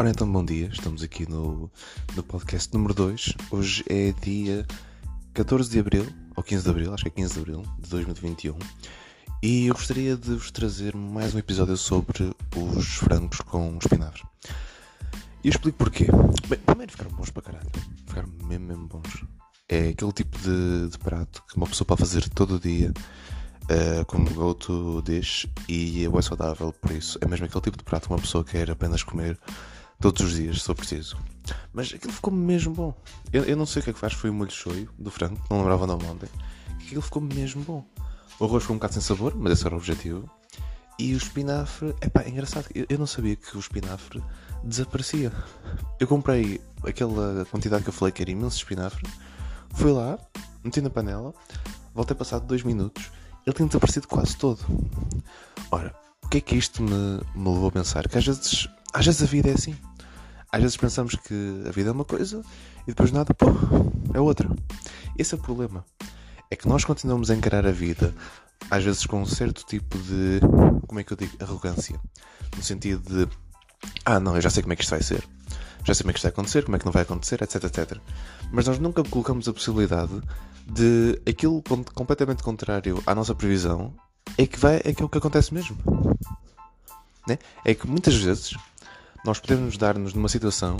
Ora então, bom dia, estamos aqui no, no podcast número 2. Hoje é dia 14 de abril, ou 15 de abril, acho que é 15 de abril de 2021. E eu gostaria de vos trazer mais um episódio sobre os frangos com espinafre. E eu explico porquê. Bem, primeiro ficaram bons para caralho. Ficaram mesmo, mesmo bons. É aquele tipo de, de prato que uma pessoa pode fazer todo o dia. Uh, como go-to dish e é saudável, por isso é mesmo aquele tipo de prato que uma pessoa quer apenas comer todos os dias, se for preciso. Mas aquilo ficou mesmo bom. Eu, eu não sei o que é que faz, foi o molho shoyu do frango, não lembrava o nome ontem. Aquilo ficou mesmo bom. O arroz ficou um bocado sem sabor, mas esse era o objetivo. E o espinafre, epá, é engraçado, eu, eu não sabia que o espinafre desaparecia. Eu comprei aquela quantidade que eu falei que era imenso espinafre, fui lá, meti na panela, voltei passado dois minutos, ele tinha desaparecido quase todo. Ora, o que é que isto me, me levou a pensar? Que às vezes, às vezes a vida é assim. Às vezes pensamos que a vida é uma coisa e depois nada, pô, é outra. Esse é o problema. É que nós continuamos a encarar a vida, às vezes com um certo tipo de. Como é que eu digo? Arrogância. No sentido de. Ah, não, eu já sei como é que isto vai ser. Já sei como é que isto vai acontecer, como é que não vai acontecer, etc, etc. Mas nós nunca colocamos a possibilidade de aquilo completamente contrário à nossa previsão é que, vai, é que é o que acontece mesmo. Né? É que muitas vezes nós podemos dar-nos numa situação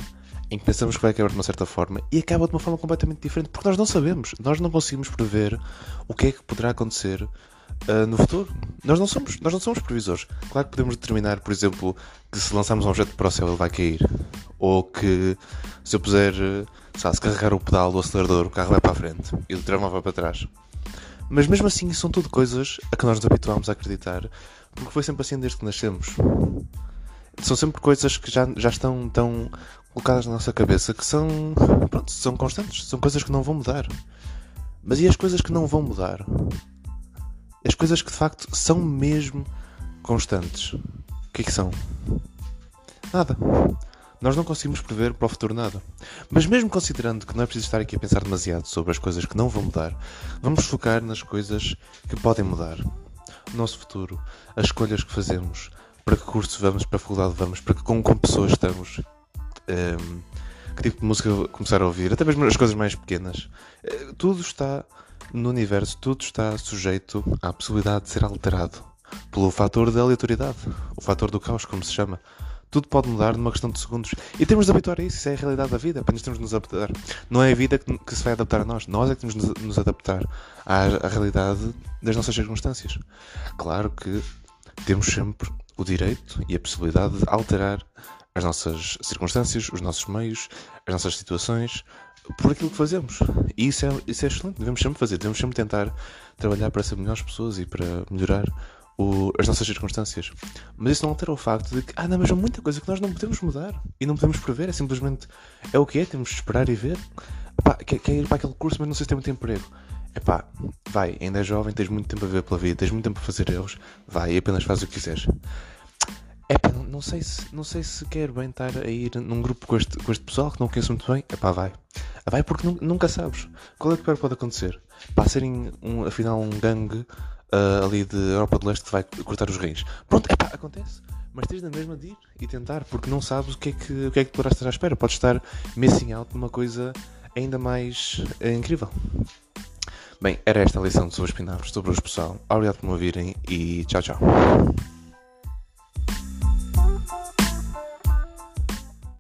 em que pensamos que vai acabar de uma certa forma e acaba de uma forma completamente diferente, porque nós não sabemos, nós não conseguimos prever o que é que poderá acontecer uh, no futuro. Nós não, somos, nós não somos previsores. Claro que podemos determinar, por exemplo, que se lançarmos um objeto para o céu ele vai cair, ou que se eu puser, sabe, se carregar o pedal do acelerador, o carro vai para a frente e o trem vai para trás. Mas mesmo assim, são tudo coisas a que nós nos habituámos a acreditar, porque foi sempre assim desde que nascemos são sempre coisas que já, já estão tão colocadas na nossa cabeça que são, pronto, são constantes, são coisas que não vão mudar. Mas e as coisas que não vão mudar? As coisas que de facto são mesmo constantes. O que é que são? Nada. Nós não conseguimos prever para o futuro nada. Mas mesmo considerando que não é preciso estar aqui a pensar demasiado sobre as coisas que não vão mudar, vamos focar nas coisas que podem mudar. O nosso futuro, as escolhas que fazemos, para que curso vamos, para que faculdade vamos, para que com, com pessoas estamos, um, ehm, que tipo de música começar a ouvir, até mesmo as coisas mais pequenas. Uh, tudo está no universo, tudo está sujeito à possibilidade de ser alterado pelo fator da aleatoriedade, o fator do caos, como se chama. Tudo pode mudar numa questão de segundos. E temos de habituar a isso, isso é a realidade da vida, apenas temos de nos adaptar. Não é a vida que, que se vai adaptar a nós, nós é que temos de nos adaptar à, à realidade das nossas circunstâncias. Claro que temos sempre o direito e a possibilidade de alterar as nossas circunstâncias, os nossos meios, as nossas situações, por aquilo que fazemos. E isso é, isso é excelente, devemos sempre fazer, devemos sempre tentar trabalhar para ser melhores pessoas e para melhorar o, as nossas circunstâncias. Mas isso não altera o facto de que, ah, não, mas há muita coisa que nós não podemos mudar e não podemos prever, é simplesmente é o que é, temos de esperar e ver. Quer, quer ir para aquele curso, mas não sei se tem muito emprego. Epá, vai, ainda é jovem, tens muito tempo a ver pela vida, tens muito tempo a fazer erros, vai apenas faz o que quiseres. Epá, não, não, sei se, não sei se quero bem estar a ir num grupo com este, com este pessoal que não conheço muito bem. Epá, vai. Vai porque nunca sabes. Qual é que pode acontecer? Para serem, um, afinal, um gangue uh, ali de Europa do Leste que vai cortar os rins. Pronto, epá, acontece. Mas tens na mesma de ir e tentar, porque não sabes o que é que, o que, é que poderás estar à espera. Podes estar missing out numa coisa ainda mais uh, incrível. Bem, era esta a lição sobre os espinafres, sobre o pessoal. Obrigado por me ouvirem e tchau, tchau.